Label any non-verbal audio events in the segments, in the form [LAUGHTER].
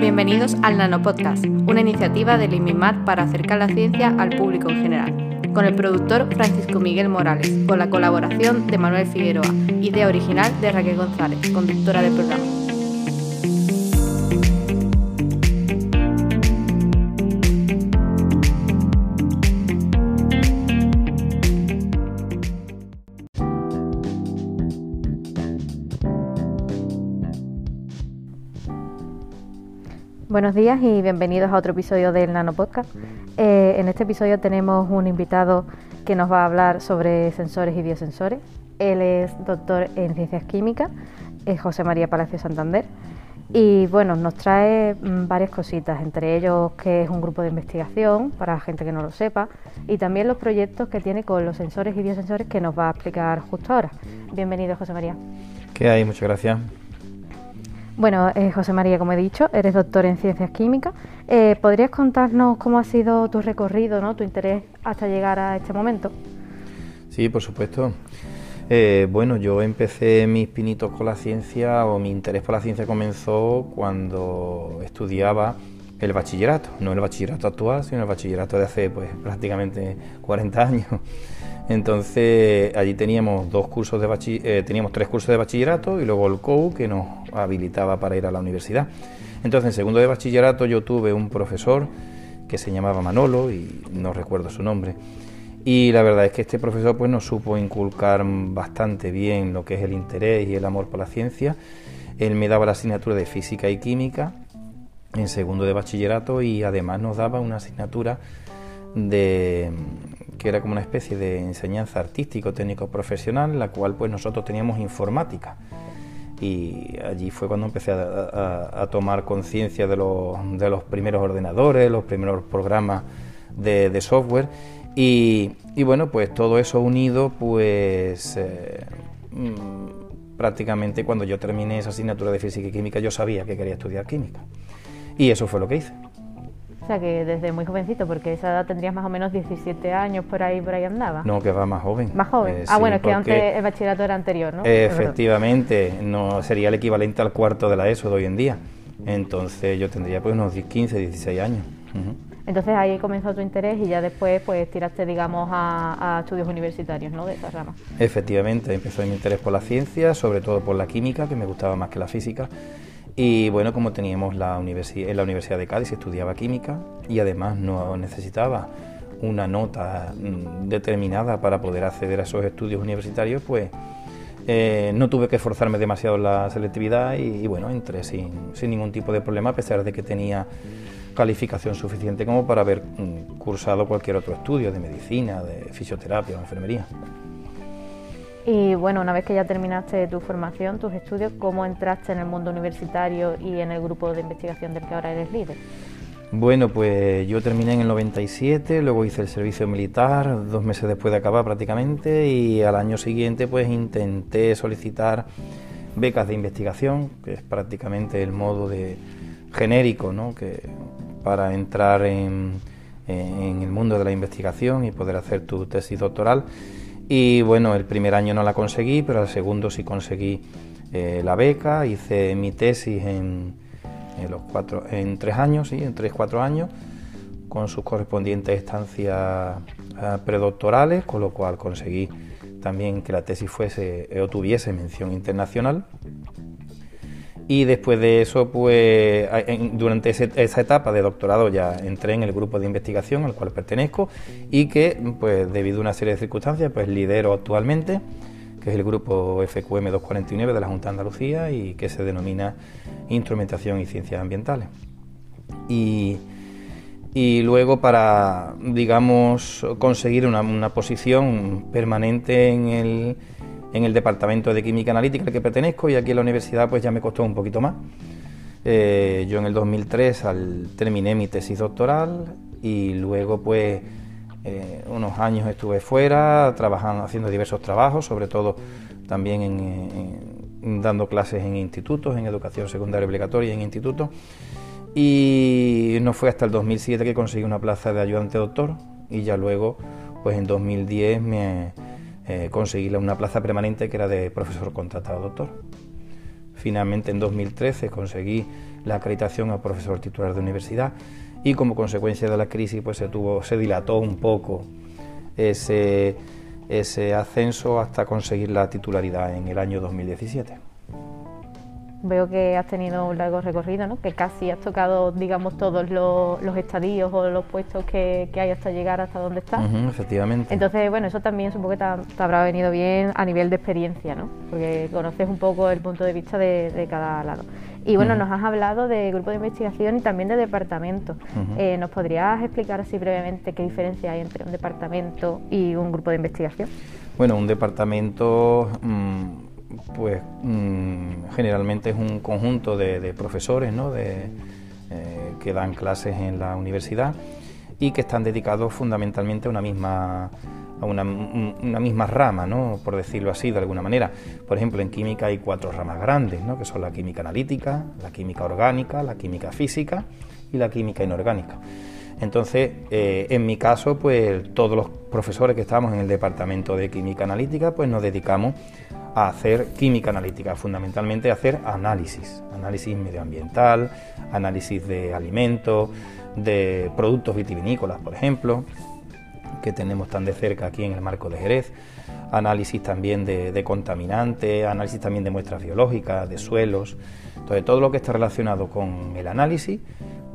Bienvenidos al Nanopodcast, una iniciativa del IMIMAT para acercar la ciencia al público en general, con el productor Francisco Miguel Morales, con la colaboración de Manuel Figueroa, idea original de Raquel González, conductora del programa. Buenos días y bienvenidos a otro episodio del Nano Podcast. Eh, en este episodio tenemos un invitado que nos va a hablar sobre sensores y biosensores. Él es doctor en ciencias químicas, es José María Palacio Santander. Y bueno, nos trae mm, varias cositas, entre ellos que es un grupo de investigación, para la gente que no lo sepa, y también los proyectos que tiene con los sensores y biosensores que nos va a explicar justo ahora. Bienvenido, José María. ¿Qué hay? Muchas gracias. Bueno, eh, José María, como he dicho, eres doctor en ciencias químicas. Eh, ¿Podrías contarnos cómo ha sido tu recorrido, ¿no? tu interés hasta llegar a este momento? Sí, por supuesto. Eh, bueno, yo empecé mis pinitos con la ciencia o mi interés por la ciencia comenzó cuando estudiaba el bachillerato, no el bachillerato actual, sino el bachillerato de hace pues prácticamente 40 años. Entonces allí teníamos dos cursos de eh, teníamos tres cursos de bachillerato y luego el COU que nos habilitaba para ir a la universidad. Entonces en segundo de bachillerato yo tuve un profesor que se llamaba Manolo y no recuerdo su nombre. Y la verdad es que este profesor pues nos supo inculcar bastante bien lo que es el interés y el amor por la ciencia. Él me daba la asignatura de física y química en segundo de bachillerato y además nos daba una asignatura de que era como una especie de enseñanza artístico técnico profesional la cual pues nosotros teníamos informática. Y allí fue cuando empecé a, tomar conciencia de, de, los primeros ordenadores, los primeros programas de, software. Y, bueno pues todo eso unido pues eh, mm, prácticamente cuando yo terminé esa asignatura de física y química yo sabía que quería estudiar química. Y eso fue lo que hice. Sea, que desde muy jovencito, porque esa edad tendrías más o menos 17 años, por ahí por ahí andaba. No, que va más joven. Más joven. Eh, ah, bueno, es que antes el bachillerato era anterior, ¿no? Efectivamente, no sería el equivalente al cuarto de la ESO de hoy en día. Entonces yo tendría pues unos 15, 16 años. Entonces ahí comenzó tu interés y ya después pues tiraste, digamos, a, a, estudios universitarios, ¿no? De esa rama. Efectivamente, empezó mi interés por la ciencia, sobre todo por la química, que me gustaba más que la física. Y bueno, como teníamos la en la Universidad de Cádiz estudiaba química y además no necesitaba una nota mm, determinada para poder acceder a esos estudios universitarios, pues eh, no tuve que esforzarme demasiado en la selectividad y, bueno, entré sin, sin, ningún tipo de problema, a pesar de que tenía calificación suficiente como para haber mm, cursado cualquier otro estudio de medicina, de fisioterapia o enfermería. Y bueno, una vez que ya terminaste tu formación, tus estudios, ¿cómo entraste en el mundo universitario y en el grupo de investigación del que ahora eres líder? Bueno, pues yo terminé en el 97, luego hice el servicio militar, dos meses después de acabar prácticamente, y al año siguiente pues intenté solicitar becas de investigación, que es prácticamente el modo de genérico, ¿no? que para entrar en, en el mundo de la investigación y poder hacer tu tesis doctoral. Y bueno, el primer año no la conseguí, pero el segundo sí conseguí eh, la beca, hice mi tesis en, los cuatro, en tres años, sí, en tres, cuatro años, con sus correspondientes estancias eh, predoctorales, con lo cual conseguí también que la tesis fuese o tuviese mención internacional. Y después de eso, pues durante esa etapa de doctorado ya entré en el grupo de investigación al cual pertenezco y que, pues debido a una serie de circunstancias, pues lidero actualmente, que es el grupo FQM 249 de la Junta de Andalucía y que se denomina Instrumentación y Ciencias Ambientales. Y, luego para, digamos, conseguir una posición permanente en el en el departamento de química analítica al que pertenezco y aquí en la universidad pues ya me costó un poquito más. Eh, yo en el 2003 al, terminé mi tesis doctoral y luego pues eh, unos años estuve fuera trabajando, haciendo diversos trabajos, sobre todo también dando clases en institutos, en educación secundaria obligatoria en institutos. Y no fue hasta el 2007 que conseguí una plaza de ayudante doctor y ya luego pues en 2010 me, eh, conseguí una plaza permanente que era de profesor contratado doctor. Finalmente en 2013 conseguí la acreditación a profesor titular de universidad y como consecuencia de la crisis pues se tuvo se dilató un poco ese ese ascenso hasta conseguir la titularidad en el año 2017. Veo que has tenido un largo recorrido, ¿no? que casi has tocado, digamos, todos los, estadios o los puestos que, hay hasta llegar hasta donde estás. efectivamente. Entonces, bueno, eso también supongo que te, habrá venido bien a nivel de experiencia, ¿no? porque conoces un poco el punto de vista de, cada lado. Y bueno, nos has hablado de grupo de investigación y también de departamento. Eh, ¿Nos podrías explicar así brevemente qué diferencia hay entre un departamento y un grupo de investigación? Bueno, un departamento... Mm, pues mm, generalmente es un conjunto de, profesores ¿no? de, eh, que dan clases en la universidad y que están dedicados fundamentalmente a una misma a una, misma rama, ¿no? por decirlo así de alguna manera. Por ejemplo, en química hay cuatro ramas grandes, ¿no? que son la química analítica, la química orgánica, la química física y la química inorgánica. Entonces, eh, en mi caso, pues todos los profesores que estamos en el departamento de química analítica, pues nos dedicamos hacer química analítica, fundamentalmente hacer análisis, análisis medioambiental, análisis de alimentos, de productos vitivinícolas, por ejemplo, que tenemos tan de cerca aquí en el marco de Jerez, análisis también de, contaminantes, análisis también de muestras biológicas, de suelos, entonces todo lo que está relacionado con el análisis,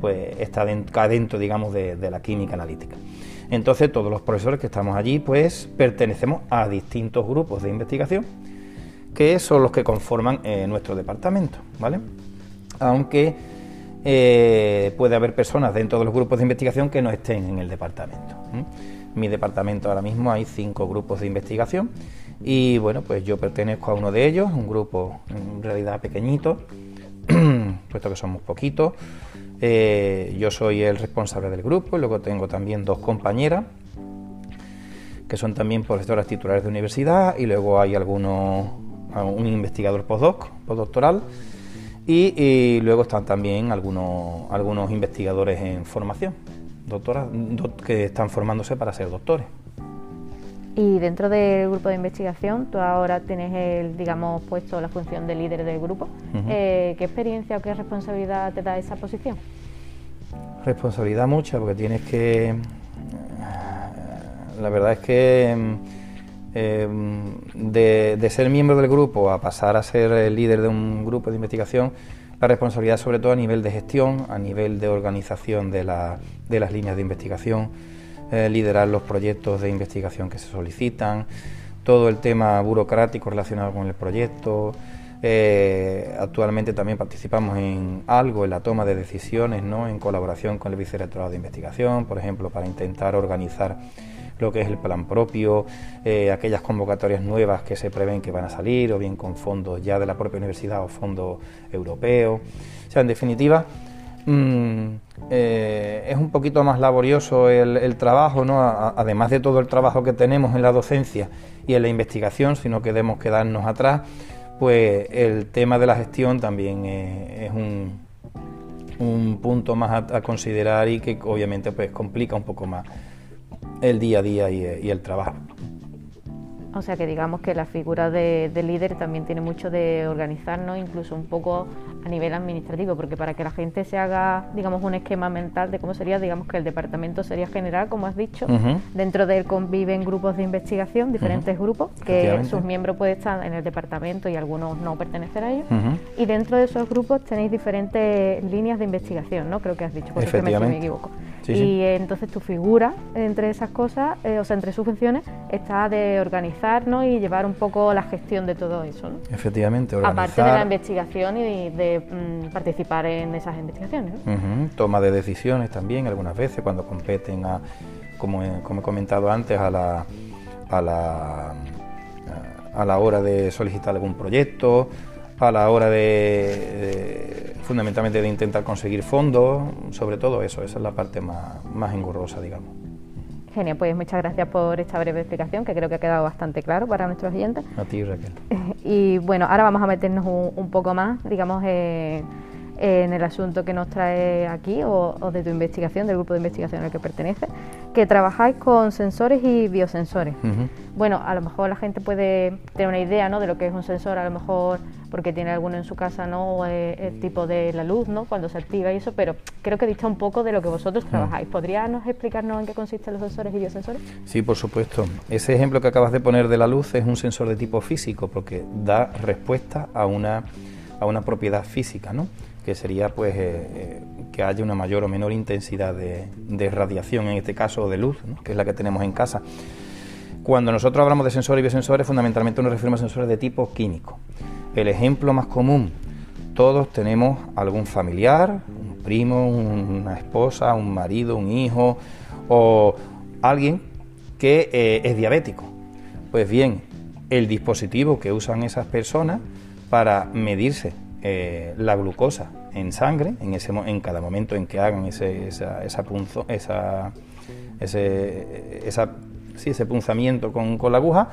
pues está dentro, digamos, de, de la química analítica. Entonces todos los profesores que estamos allí, pues pertenecemos a distintos grupos de investigación que son los que conforman eh, nuestro departamento, ¿vale? Aunque eh, puede haber personas dentro de los grupos de investigación que no estén en el departamento. En mi departamento ahora mismo hay cinco grupos de investigación y bueno, pues yo pertenezco a uno de ellos, un grupo en realidad pequeñito, [CLEARS THROAT] puesto que somos poquitos. Eh, yo soy el responsable del grupo y luego tengo también dos compañeras que son también profesoras titulares de universidad y luego hay algunos un investigador postdoc, postdoctoral, y, luego están también algunos, algunos investigadores en formación, doctoras, que están formándose para ser doctores. Y dentro del grupo de investigación, tú ahora tienes el, digamos, puesto la función de líder del grupo. Eh, ¿Qué experiencia o qué responsabilidad te da esa posición? Responsabilidad mucha, porque tienes que... La verdad es que eh, de, ser miembro del grupo a pasar a ser el líder de un grupo de investigación, la responsabilidad sobre todo a nivel de gestión, a nivel de organización de, las líneas de investigación, eh, liderar los proyectos de investigación que se solicitan, todo el tema burocrático relacionado con el proyecto. Eh, actualmente también participamos en algo, en la toma de decisiones, ¿no? en colaboración con el Vicerrectorado de Investigación, por ejemplo, para intentar organizar lo que es el plan propio, eh, aquellas convocatorias nuevas que se prevén que van a salir, o bien con fondos ya de la propia universidad o fondos europeos. O sea, en definitiva, mm, eh, es un poquito más laborioso el, trabajo, ¿no? además de todo el trabajo que tenemos en la docencia y en la investigación, si no queremos quedarnos atrás, pues el tema de la gestión también es, un, un punto más a, a, considerar y que obviamente pues complica un poco más el día a día y, el trabajo. O sea que digamos que la figura de, líder también tiene mucho de organizarnos, incluso un poco a nivel administrativo, porque para que la gente se haga, digamos, un esquema mental de cómo sería, digamos que el departamento sería general, como has dicho, dentro de él conviven grupos de investigación, diferentes grupos, que sus miembros pueden estar en el departamento y algunos no pertenecer a ellos, y dentro de esos grupos tenéis diferentes líneas de investigación, ¿no? Creo que has dicho, por si me equivoco y entonces tu figura entre esas cosas, eh, o sea, entre sus funciones, está de organizarnos y llevar un poco la gestión de todo eso. ¿no? Efectivamente, organizar. Aparte de la investigación y de, mm, participar en esas investigaciones. Toma de decisiones también, algunas veces, cuando competen a, como he, como he comentado antes, a la, a la, a la hora de solicitar algún proyecto, a la hora de fundamentalmente de intentar conseguir fondos, sobre todo eso, esa es la parte más, más engorrosa, digamos. Genial, pues muchas gracias por esta breve explicación que creo que ha quedado bastante claro para nuestros oyentes. A ti, Raquel. [LAUGHS] Y bueno, ahora vamos a meternos un, poco más, digamos, eh, en el asunto que nos trae aquí o, de tu investigación, del grupo de investigación al que pertenece. Que trabajáis con sensores y biosensores. Bueno, a lo mejor la gente puede tener una idea ¿no? de lo que es un sensor, a lo mejor porque tiene alguno en su casa, ¿no? Eh, el tipo de la luz, ¿no? Cuando se activa y eso, pero creo que dista un poco de lo que vosotros trabajáis. ¿Podrías explicarnos en qué consisten los sensores y biosensores? Sí, por supuesto. Ese ejemplo que acabas de poner de la luz es un sensor de tipo físico porque da respuesta a una, a una propiedad física, ¿no? Que sería pues eh, eh, que haya una mayor o menor intensidad de, radiación, en este caso de luz, que es la que tenemos en casa. Cuando nosotros hablamos de sensores y biosensores, fundamentalmente nos referimos a sensores de tipo químico. El ejemplo más común, todos tenemos algún familiar, un primo, una esposa, un marido, un hijo o alguien que eh, es diabético. Pues bien, el dispositivo que usan esas personas para medirse eh, la glucosa en sangre en, ese, en cada momento en que hagan ese, esa, esa punzo, esa, ese, esa, sí, ese punzamiento con, con la aguja,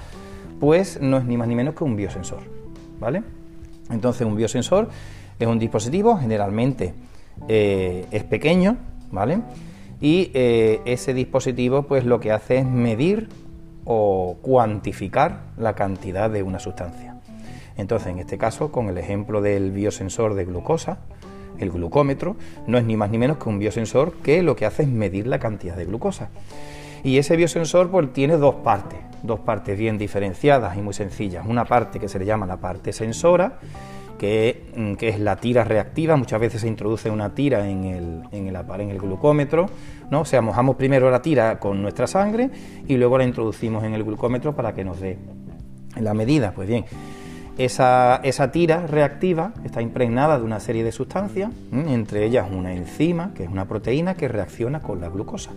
pues no es ni más ni menos que un biosensor. ¿vale? Entonces un biosensor es un dispositivo, generalmente eh, es pequeño, ¿vale? Y eh, ese dispositivo pues lo que hace es medir o cuantificar la cantidad de una sustancia. Entonces, en este caso, con el ejemplo del biosensor de glucosa, el glucómetro, no es ni más ni menos que un biosensor que lo que hace es medir la cantidad de glucosa. Y ese biosensor pues, tiene dos partes, dos partes bien diferenciadas y muy sencillas. Una parte que se le llama la parte sensora, que, mm, es la tira reactiva. Muchas veces se introduce una tira en el, en el, glucómetro, ¿no? o sea, mojamos primero la tira con nuestra sangre y luego la introducimos en el glucómetro para que nos dé la medida. Pues bien, esa, tira reactiva está impregnada de una serie de sustancias, entre ellas una enzima, que es una proteína que reacciona con la glucosa.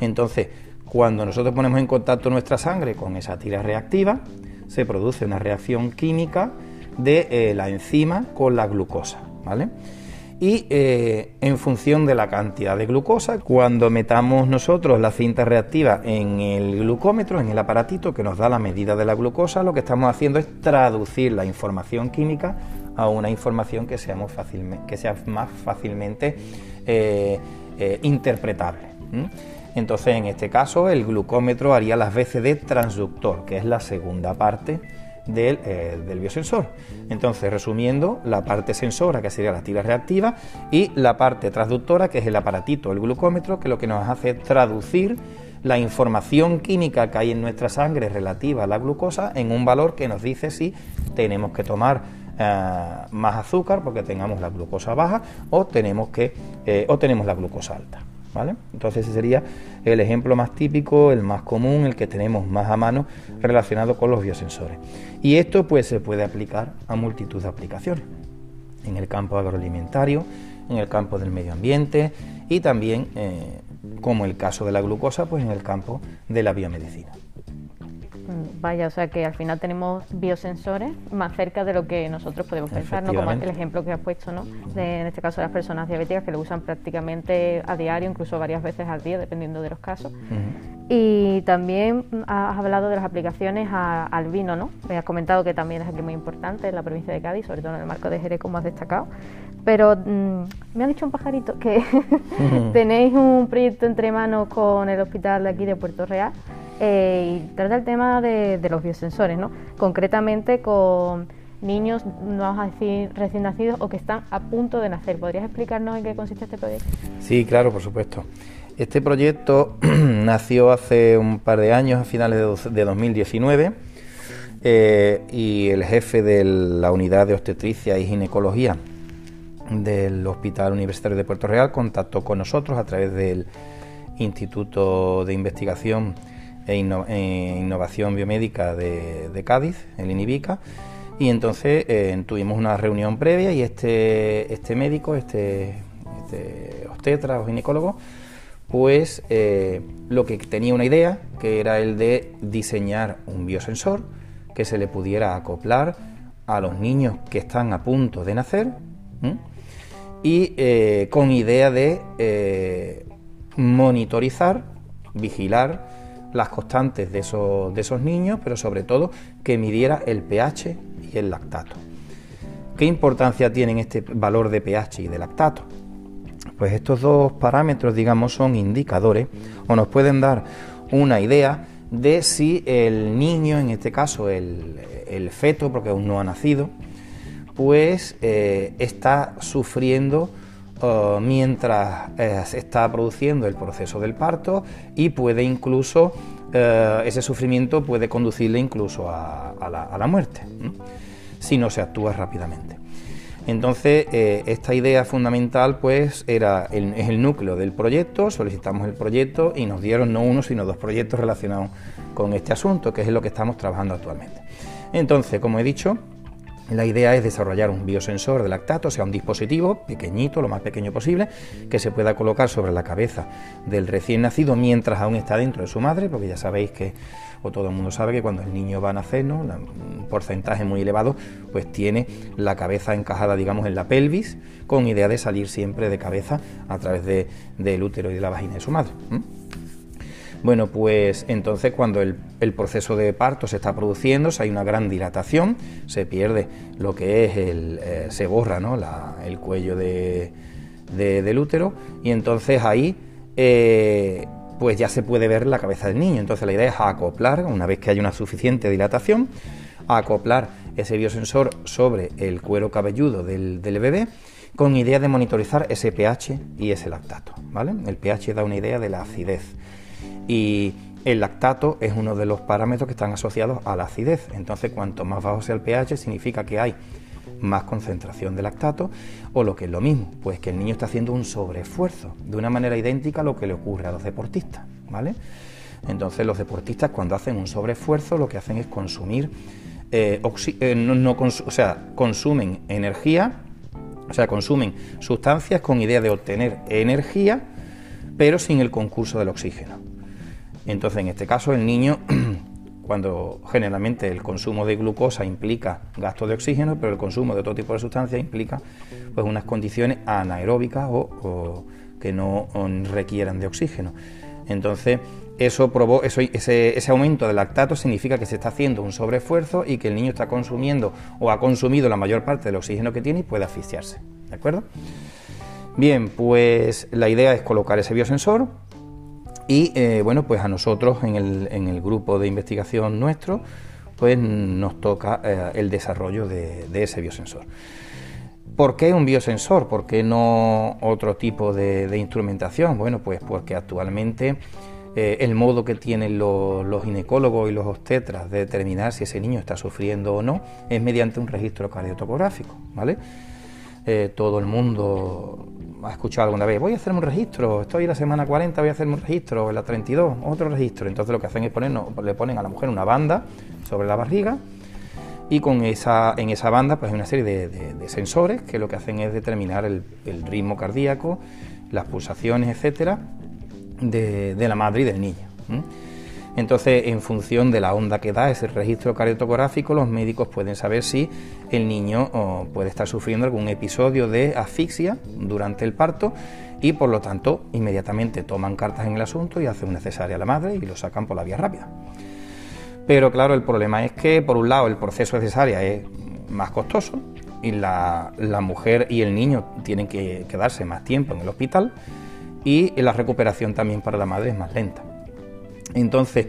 Entonces, cuando nosotros ponemos en contacto nuestra sangre con esa tira reactiva, se produce una reacción química de eh, la enzima con la glucosa, ¿vale? Y eh, en función de la cantidad de glucosa, cuando metamos nosotros la cinta reactiva en el glucómetro, en el aparatito que nos da la medida de la glucosa, lo que estamos haciendo es traducir la información química a una información que, sea más fácilmente eh, eh, interpretable. Entonces, en este caso, el glucómetro haría las veces de transductor, que es la segunda parte eh, del, biosensor. Entonces, resumiendo, la parte sensora, que sería la tira reactiva, y la parte transductora, que es el aparatito, el glucómetro, que lo que nos hace es traducir la información química que hay en nuestra sangre relativa a la glucosa en un valor que nos dice si tenemos que tomar eh, más azúcar porque tengamos la glucosa baja o tenemos, que, eh, o tenemos la glucosa alta. Entonces ese sería el ejemplo más típico, el más común, el que tenemos más a mano relacionado con los biosensores. Y esto pues se puede aplicar a multitud de aplicaciones, en el campo agroalimentario, en el campo del medio ambiente y también, eh, como el caso de la glucosa, pues en el campo de la biomedicina. Vaya, o sea que al final tenemos biosensores más cerca de lo que nosotros podemos pensar, ¿no? Como el ejemplo que has puesto, ¿no? en este caso las personas diabéticas que lo usan prácticamente a diario, incluso varias veces al día, dependiendo de los casos. Y también has hablado de las aplicaciones al vino, ¿no? Me has comentado que también es aquí muy importante en la provincia de Cádiz, sobre todo en el marco de Jerez, como has destacado. Pero mm, me ha dicho un pajarito que [LAUGHS] tenéis un proyecto entre manos con el hospital de aquí de Puerto Real eh, y trata el tema de, los biosensores, ¿no? concretamente con niños, vamos a decir recién nacidos o que están a punto de nacer. ¿Podrías explicarnos en qué consiste este proyecto? Sí, claro, por supuesto. Este proyecto [CLEARS THROAT] nació hace un par de años, a finales de, 2019, eh, y el jefe de la unidad de obstetricia y ginecología del Hospital Universitario de Puerto Real contactó con nosotros a través del Instituto de Investigación e, e Innovación Biomédica de, Cádiz, el INIBICA, y entonces eh, tuvimos una reunión previa y este, este médico, este, este obstetra o ginecólogo, pues eh, lo que tenía una idea, que era el de diseñar un biosensor que se le pudiera acoplar a los niños que están a punto de nacer y eh, con idea de monitorizar, vigilar las constantes de esos, de esos niños, pero sobre todo que midiera el pH y el lactato. ¿Qué importancia tienen este valor de pH y de lactato? pues estos dos parámetros, digamos, son indicadores o nos pueden dar una idea de si el niño, en este caso el, feto, porque aún no ha nacido, pues eh, está sufriendo eh, mientras eh, se está produciendo el proceso del parto y puede incluso, ese sufrimiento puede conducirle incluso a, la, muerte, si no se actúa rápidamente. Entonces, eh, esta idea fundamental, pues, era el, el núcleo del proyecto, solicitamos el proyecto y nos dieron no uno, sino dos proyectos relacionados con este asunto, que es lo que estamos trabajando actualmente. Entonces, como he dicho, la idea es desarrollar un biosensor de lactato, o sea, un dispositivo pequeñito, lo más pequeño posible, que se pueda colocar sobre la cabeza del recién nacido mientras aún está dentro de su madre, porque ya sabéis que o todo el mundo sabe que cuando el niño va a nacer, un porcentaje muy elevado, pues tiene la cabeza encajada, digamos, en la pelvis, con idea de salir siempre de cabeza a través de, del útero y de la vagina de su madre. Bueno, pues entonces cuando el, proceso de parto se está produciendo, hay una gran dilatación, se pierde lo que es el, eh, se borra ¿no? el cuello de, del útero y entonces ahí eh, pues ya se puede ver la cabeza del niño. Entonces la idea es acoplar, una vez que haya una suficiente dilatación, acoplar ese biosensor sobre el cuero cabelludo del, bebé con idea de monitorizar ese pH y ese lactato. ¿vale? El pH da una idea de la acidez y el lactato es uno de los parámetros que están asociados a la acidez. Entonces cuanto más bajo sea el pH significa que hay más concentración de lactato o lo que es lo mismo, pues que el niño está haciendo un sobreesfuerzo, de una manera idéntica a lo que le ocurre a los deportistas, ¿vale? Entonces los deportistas cuando hacen un sobreesfuerzo lo que hacen es consumir, eh, eh, no, o sea, consumen energía, o sea, consumen sustancias con idea de obtener energía, pero sin el concurso del oxígeno. Entonces en este caso el niño [CLEARS THROAT] cuando generalmente el consumo de glucosa implica gasto de oxígeno, pero el consumo de otro tipo de sustancias implica pues unas condiciones anaeróbicas o, que no requieran de oxígeno. Entonces, eso, probó, eso ese, ese, aumento de lactato significa que se está haciendo un sobreesfuerzo y que el niño está consumiendo o ha consumido la mayor parte del oxígeno que tiene y puede asfixiarse. ¿De acuerdo? Bien, pues la idea es colocar ese biosensor y eh, bueno, pues a nosotros en el, grupo de investigación nuestro, pues nos toca eh, el desarrollo de, ese biosensor. ¿Por qué un biosensor? ¿Por qué no otro tipo de, instrumentación? Bueno, pues porque actualmente eh, el modo que tienen los, ginecólogos y los obstetras de determinar si ese niño está sufriendo o no es mediante un registro cardiotocográfico, ¿vale? todo el mundo ha escuchado alguna vez, voy a hacer un registro, estoy en la semana 40, voy a hacer un registro, en la 32, otro registro. Entonces lo que hacen es ponernos, le ponen a la mujer una banda sobre la barriga y con esa, en esa banda pues hay una serie de, sensores que lo que hacen es determinar el, ritmo cardíaco, las pulsaciones, etcétera, de, la madre y del niño. Entonces, en función de la onda que da ese registro cardiotográfico, los médicos pueden saber si el niño puede estar sufriendo algún episodio de asfixia durante el parto y por lo tanto inmediatamente toman cartas en el asunto y hacen necesaria a la madre y lo sacan por la vía rápida. Pero claro, el problema es que por un lado el proceso de cesárea es más costoso y la, mujer y el niño tienen que quedarse más tiempo en el hospital y la recuperación también para la madre es más lenta. Entonces,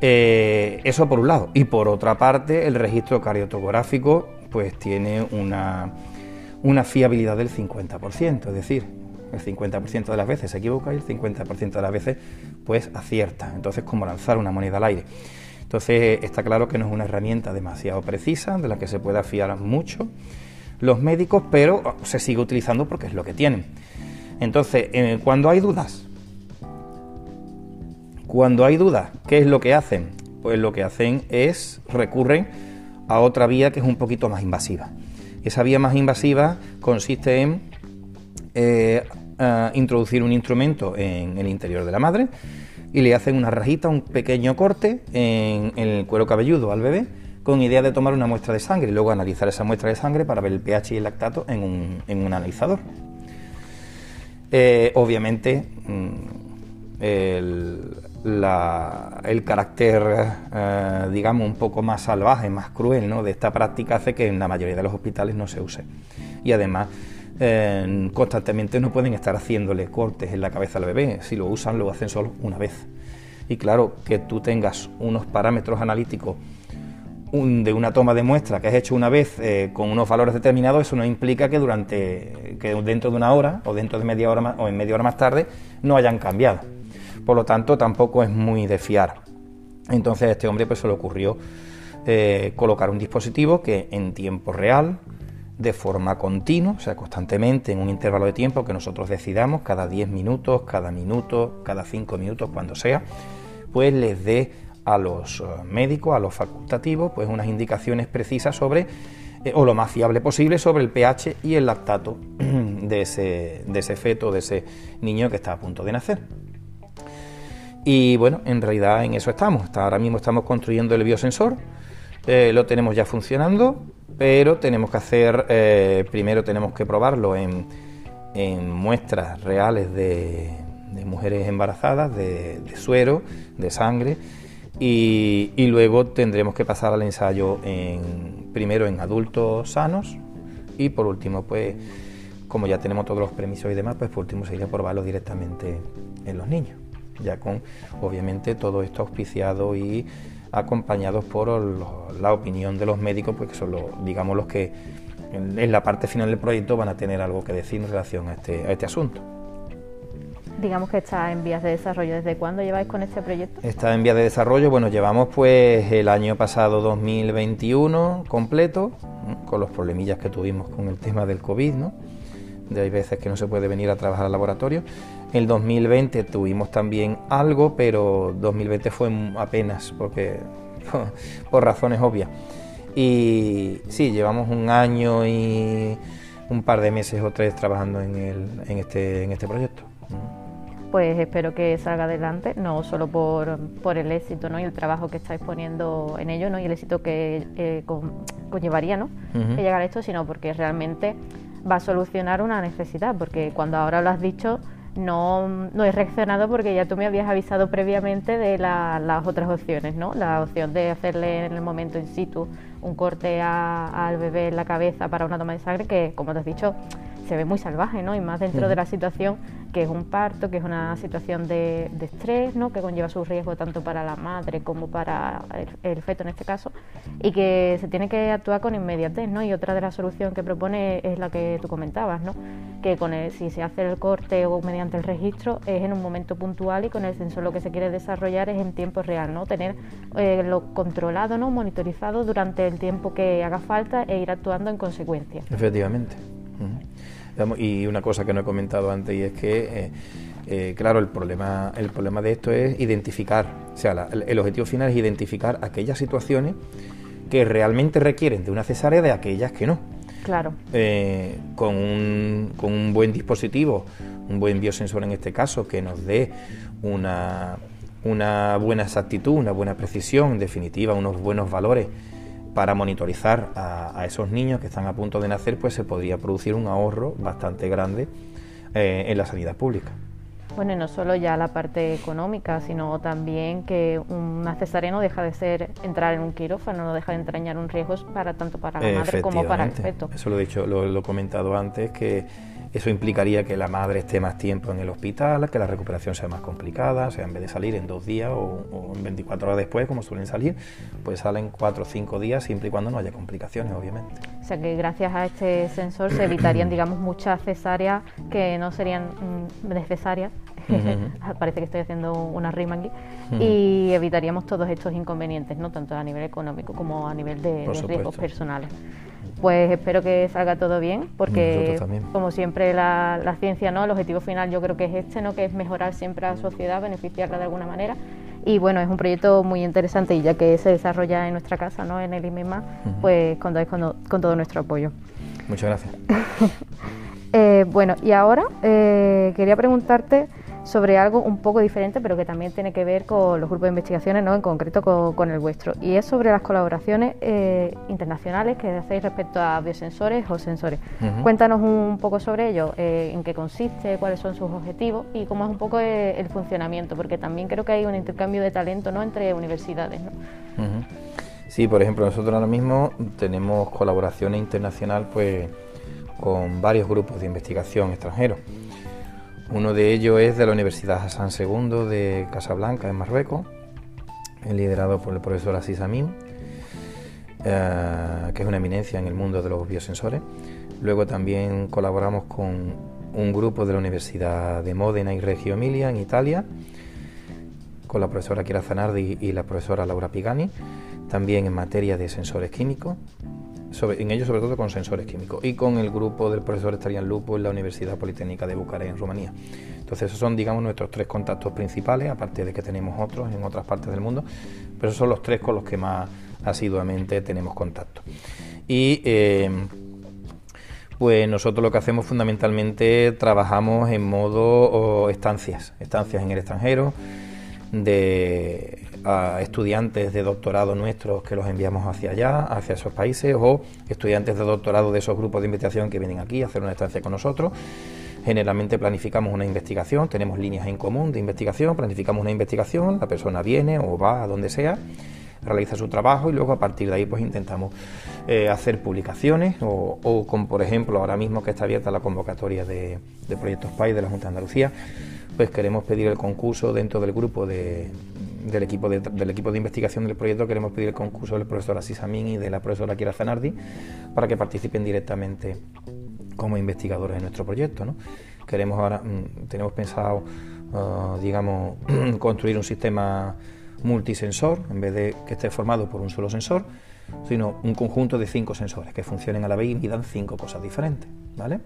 eh, eso por un lado. Y por otra parte, el registro cardiotográfico pues tiene una, fiabilidad del 50%, es decir, el 50% de las veces se equivoca y el 50% de las veces pues acierta. Entonces, como lanzar una moneda al aire. Entonces, está claro que no es una herramienta demasiado precisa, de la que se pueda fiar mucho los médicos, pero se sigue utilizando porque es lo que tienen. Entonces, eh, cuando hay dudas, cuando hay dudas, ¿qué es lo que hacen? Pues lo que hacen es recurren a otra vía que es un poquito más invasiva. Esa vía más invasiva consiste en eh, introducir un instrumento en el interior de la madre y le hacen una rajita, un pequeño corte en, el cuero cabelludo al bebé con idea de tomar una muestra de sangre y luego analizar esa muestra de sangre para ver el pH y el lactato en un, analizador. Eh, obviamente, mm, el, el carácter, eh, digamos, un poco más salvaje, más cruel ¿no? de esta práctica hace que en la mayoría de los hospitales no se use. Y además, eh, constantemente no pueden estar haciéndole cortes en la cabeza al bebé. Si lo usan, lo hacen solo una vez. Y claro, que tú tengas unos parámetros analíticos de una toma de muestra que has hecho una vez eh, con unos valores determinados, eso no implica que durante, que dentro de una hora o dentro de media hora o en media hora más tarde no hayan cambiado. Por lo tanto, tampoco es muy de fiar. Entonces a este hombre pues se le ocurrió eh, colocar un dispositivo que en tiempo real, de forma continua, o sea, constantemente en un intervalo de tiempo que nosotros decidamos, cada 10 minutos, cada minuto, cada 5 minutos, cuando sea, pues les dé a los eh, médicos, a los facultativos, pues unas indicaciones precisas sobre, eh, o lo más fiable posible, sobre el pH y el lactato [CLEARS THROAT] de ese, de ese feto, de ese niño que está a punto de nacer. Y bueno, en realidad en eso estamos. ahora mismo estamos construyendo el biosensor, eh, lo tenemos ya funcionando, pero tenemos que hacer, primero tenemos que probarlo en, muestras reales de, mujeres embarazadas, de, suero, de sangre, y, luego tendremos que pasar al ensayo en, primero en adultos sanos y por último, pues como ya tenemos todos los permisos y demás, pues por último sería probarlo directamente en los niños, ya con obviamente todo esto auspiciado y acompañados por la opinión de los médicos, pues que son los, digamos los que en, la parte final del proyecto van a tener algo que decir en relación a este, a este asunto digamos que está en vías de desarrollo. ¿Desde cuándo lleváis con este proyecto? Está en vías de desarrollo, bueno, llevamos pues el año pasado 2021 completo, con los problemillas que tuvimos con el tema del COVID, ¿no? De hay veces que no se puede venir a trabajar al laboratorio. El 2020 tuvimos también algo, pero 2020 fue apenas, porque [LAUGHS] por razones obvias. Y sí, llevamos un año y un par de meses o tres trabajando en, el, en, este, en este proyecto pues espero que salga adelante, no solo por, por el éxito ¿no? y el trabajo que estáis poniendo en ello ¿no? y el éxito que eh, conllevaría ¿no? llegar a esto, sino porque realmente va a solucionar una necesidad, porque cuando ahora lo has dicho no, no he reaccionado porque ya tú me habías avisado previamente de las otras opciones, ¿no? La opción de hacerle en el momento in situ un corte al bebé en la cabeza para una toma de sangre, que como te has dicho, se ve muy salvaje, ¿no? Y más dentro de la situación que es un parto, que es una situación de, estrés, ¿no? que conlleva su riesgo tanto para la madre como para el, feto en este caso, y que se tiene que actuar con inmediatez. ¿no? Y otra de las soluciones que propone es la que tú comentabas, ¿no? que con si se hace el corte o mediante el registro es en un momento puntual y con el sensor lo que se quiere desarrollar es en tiempo real, ¿no? tener eh, lo controlado, ¿no? monitorizado durante el tiempo que haga falta e ir actuando en consecuencia. Efectivamente. Y una cosa que no he comentado antes y es que, eh, eh, claro, el problema, el problema de esto es identificar, o sea, el objetivo final es identificar aquellas situaciones que realmente requieren de una cesárea de aquellas que no. Claro. Eh, con, un, con un buen dispositivo, un buen biosensor en este caso, que nos dé una, una buena exactitud, una buena precisión, en definitiva, unos buenos valores para monitorizar a, esos niños que están a punto de nacer, pues se podría producir un ahorro bastante grande eh, en la sanidad pública. Bueno, y no solo ya la parte económica, sino también que una cesárea no deja de ser entrar en un quirófano, no deja de entrañar un riesgo para tanto para la madre como para el feto. Eso lo he dicho, lo he comentado antes que eso implicaría que la madre esté más tiempo en el hospital, que la recuperación sea más complicada, o sea, en vez de salir en dos días o, en 24 horas después, como suelen salir, pues salen cuatro o cinco días siempre y cuando no haya complicaciones, obviamente. O sea que gracias a este sensor se evitarían, [CLEARS THROAT] digamos, muchas cesáreas que no serían mm, necesarias. [LAUGHS] Parece que estoy haciendo una rima aquí. Y evitaríamos todos estos inconvenientes, ¿no? Tanto a nivel económico como a nivel de riesgos personales pues espero que salga todo bien, porque como siempre la, ciencia, ¿no? El objetivo final yo creo que es este, ¿no? Que es mejorar siempre a la sociedad, beneficiarla de alguna manera. Y bueno, es un proyecto muy interesante y ya que se desarrolla en nuestra casa, ¿no? En el IMEMA, pues contáis con, con, todo nuestro apoyo. Muchas gracias. [LAUGHS] Eh, bueno, y ahora eh, quería preguntarte sobre algo un poco diferente, pero que también tiene que ver con los grupos de investigaciones, ¿no? en concreto con, el vuestro, y es sobre las colaboraciones eh, internacionales que hacéis respecto a biosensores o sensores. Cuéntanos un poco sobre ello, eh, en qué consiste, cuáles son sus objetivos y cómo es un poco el, funcionamiento, porque también creo que hay un intercambio de talento ¿no? entre universidades. ¿no? Sí, por ejemplo, nosotros ahora mismo tenemos colaboraciones internacional pues con varios grupos de investigación extranjeros. Uno de ellos es de la Universidad Hassan II de Casablanca, en Marruecos, liderado por el profesor Asís Amin, eh, que es una eminencia en el mundo de los biosensores. Luego también colaboramos con un grupo de la Universidad de Módena y Reggio Emilia, en Italia, con la profesora Kira Zanardi y la profesora Laura Pigani, también en materia de sensores químicos, en ellos sobre todo con sensores químicos, y con el grupo del profesor Estarian Lupo en la Universidad Politécnica de Bucarest, en Rumanía. Entonces esos son, digamos, nuestros tres contactos principales, aparte de que tenemos otros en otras partes del mundo, pero esos son los tres con los que más asiduamente tenemos contacto. Y eh, pues nosotros lo que hacemos fundamentalmente trabajamos en modo estancias, estancias en el extranjero, de estudiantes de doctorado nuestros que los enviamos hacia allá, hacia esos países, o estudiantes de doctorado de esos grupos de investigación que vienen aquí a hacer una estancia con nosotros. Generalmente planificamos una investigación, tenemos líneas en común de investigación, planificamos una investigación, la persona viene o va a donde sea, realiza su trabajo y luego a partir de ahí pues intentamos eh, hacer publicaciones o, como por ejemplo ahora mismo que está abierta la convocatoria de, de Proyectos PAI de la Junta de Andalucía, pues queremos pedir el concurso dentro del grupo de, del, equipo de, del equipo de investigación del proyecto, queremos pedir el concurso del profesor Asís Amin y de la profesora Kira Zanardi para que participen directamente como investigadores en nuestro proyecto. ¿no? Queremos ahora, mm, tenemos pensado, ah, digamos, [CLEARS THROAT] construir un sistema multisensor, en vez de que esté formado por un solo sensor, sino un conjunto de cinco sensores que funcionen a la vez y midan cinco cosas diferentes, ¿vale?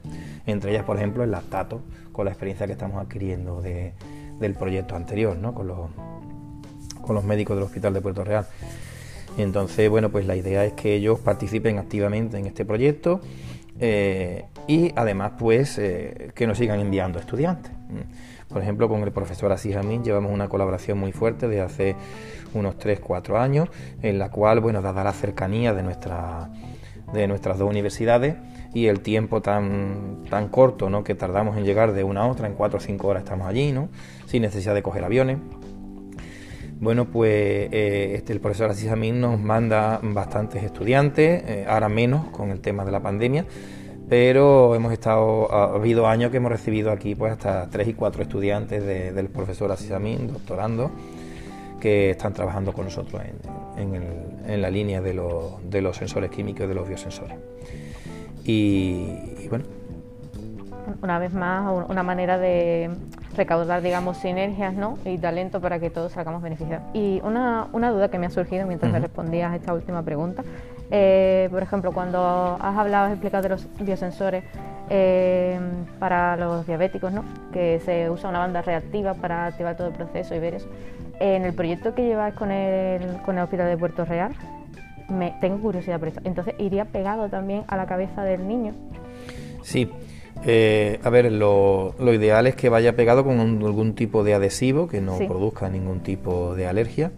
Entre ellas, por ejemplo, el lactato, con la experiencia que estamos adquiriendo del proyecto anterior, ¿no? Con los, con los médicos del Hospital de Puerto Real. Entonces, bueno, pues la idea es que ellos participen activamente en este proyecto eh, y además, pues, eh, que nos sigan enviando estudiantes. Por ejemplo, con el profesor Asís Amin llevamos una colaboración muy fuerte de hace unos 3-4 años, en la cual, bueno, dada la cercanía de, nuestra, de nuestras dos universidades y el tiempo tan, tan corto ¿no? que tardamos en llegar de una a otra, en 4 o 5 horas estamos allí, ¿no? sin necesidad de coger aviones. Bueno, pues eh, este, el profesor Asís nos manda bastantes estudiantes, eh, ahora menos con el tema de la pandemia, pero hemos estado, ha habido años que hemos recibido aquí pues hasta tres y cuatro estudiantes del profesor Asisamín, doctorando, que están trabajando con nosotros en, la línea de, los sensores químicos y de los biosensores. Y, bueno. Una vez más, una manera de recaudar, digamos, sinergias ¿no? y talento para que todos salgamos beneficiados. Y una, duda que me ha surgido mientras me respondías a esta última pregunta eh, por ejemplo, cuando has hablado, has explicado de los biosensores eh, para los diabéticos, ¿no? que se usa una banda reactiva para activar todo el proceso y ver eso. En el proyecto que lleváis con el, con el Hospital de Puerto Real, me, tengo curiosidad por eso. Entonces, ¿iría pegado también a la cabeza del niño? Sí. Eh, a ver, lo, ideal es que vaya pegado con algún tipo de adhesivo que no produzca ningún tipo de alergia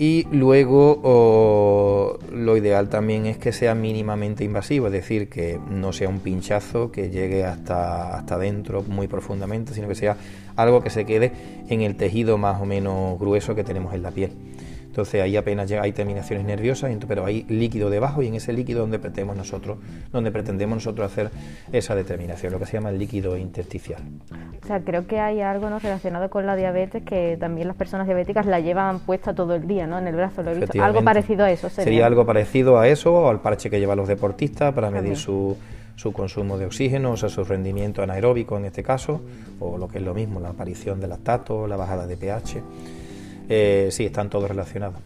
y luego lo ideal también es que sea mínimamente invasivo, es decir, que no sea un pinchazo que llegue hasta, hasta dentro muy profundamente, sino que sea algo que se quede en el tejido más o menos grueso que tenemos en la piel. Entonces ahí apenas llega, hay terminaciones nerviosas, pero hay líquido debajo y en ese líquido donde pretendemos nosotros, donde pretendemos nosotros hacer esa determinación, lo que se llama el líquido intersticial. O sea, creo que hay algo ¿no? relacionado con la diabetes que también las personas diabéticas la llevan puesta todo el día, ¿no? En el brazo, lo he visto. Algo parecido a eso. Sería. sería algo parecido a eso, o al parche que llevan los deportistas para medir su su consumo de oxígeno, o sea, su rendimiento anaeróbico en este caso, o lo que es lo mismo, la aparición de lactato, la bajada de pH. Eh, sí, están todos relacionados.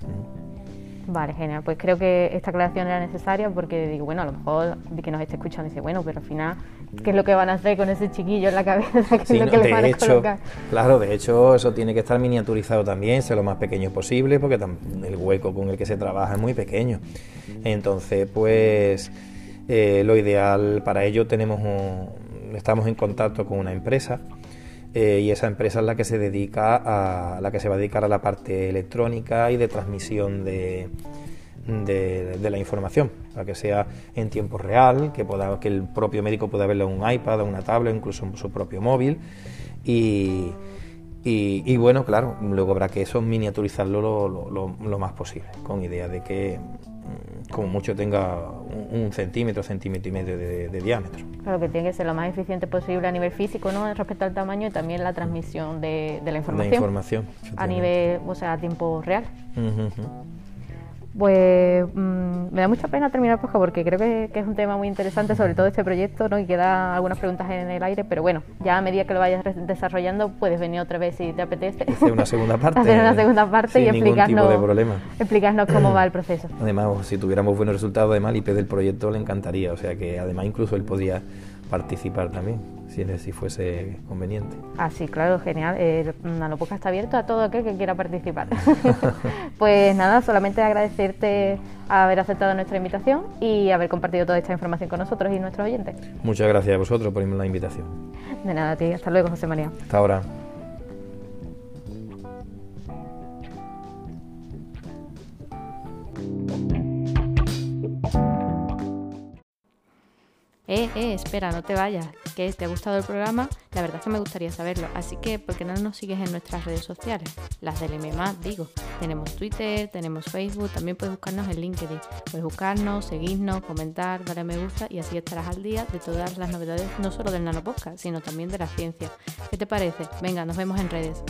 Vale, genial. Pues creo que esta aclaración era necesaria porque digo, bueno, a lo mejor de que nos esté escuchando dice, bueno, pero al final, ¿qué es lo que van a hacer con ese chiquillo en la cabeza? [LAUGHS] ¿Qué es lo que le van a colocar? Claro, de hecho, eso tiene que estar miniaturizado también, ser lo más pequeño posible, porque el hueco con el que se trabaja es muy pequeño. Entonces, pues, eh, lo ideal para ello tenemos estamos en contacto con una empresa eh, y esa empresa es la que se dedica a la que se va a dedicar a la parte electrónica y de transmisión de, de, la información, para que sea en tiempo real, que, pueda, que el propio médico pueda verlo en un iPad, en una tablet, incluso en su propio móvil. Y, y, bueno, claro, luego habrá que eso miniaturizarlo lo, lo, más posible, con idea de que como mucho tenga un, centímetro, centímetro y medio de, diámetro. Claro que tiene que ser lo más eficiente posible a nivel físico, ¿no? Respecto al tamaño y también la transmisión de, la información. La información. A nivel, o sea, a tiempo real. Pues mm, me da mucha pena terminar podcast porque creo que, es un tema muy interesante, sobre todo este proyecto, ¿no? y queda algunas preguntas en el aire, pero bueno, ya a medida que lo vayas desarrollando puedes venir otra vez si te apetece. Hacer una segunda [LAUGHS] parte. Hacer una segunda parte y explicarnos, explicarnos cómo va el [CLEARS THROAT] proceso. Además, si tuviéramos buenos resultados, además, IP del proyecto le encantaría, o sea que además incluso él podía participar también, si, si fuese conveniente. Ah, sí, claro, genial. El Nanopoca está abierto a todo aquel que quiera participar. [LAUGHS] pues nada, solamente agradecerte haber aceptado nuestra invitación y haber compartido toda esta información con nosotros y nuestros oyentes. Muchas gracias a vosotros por la invitación. De nada, a ti. Hasta luego, José María. Hasta ahora. Eh, eh, espera, no te vayas, que te ha gustado el programa, la verdad es que me gustaría saberlo, así que ¿por qué no nos sigues en nuestras redes sociales? Las del MMA, digo, tenemos Twitter, tenemos Facebook, también puedes buscarnos en LinkedIn, puedes buscarnos, seguirnos, comentar, darle me gusta y así estarás al día de todas las novedades, no solo del nanopodcast, sino también de la ciencia. ¿Qué te parece? Venga, nos vemos en redes.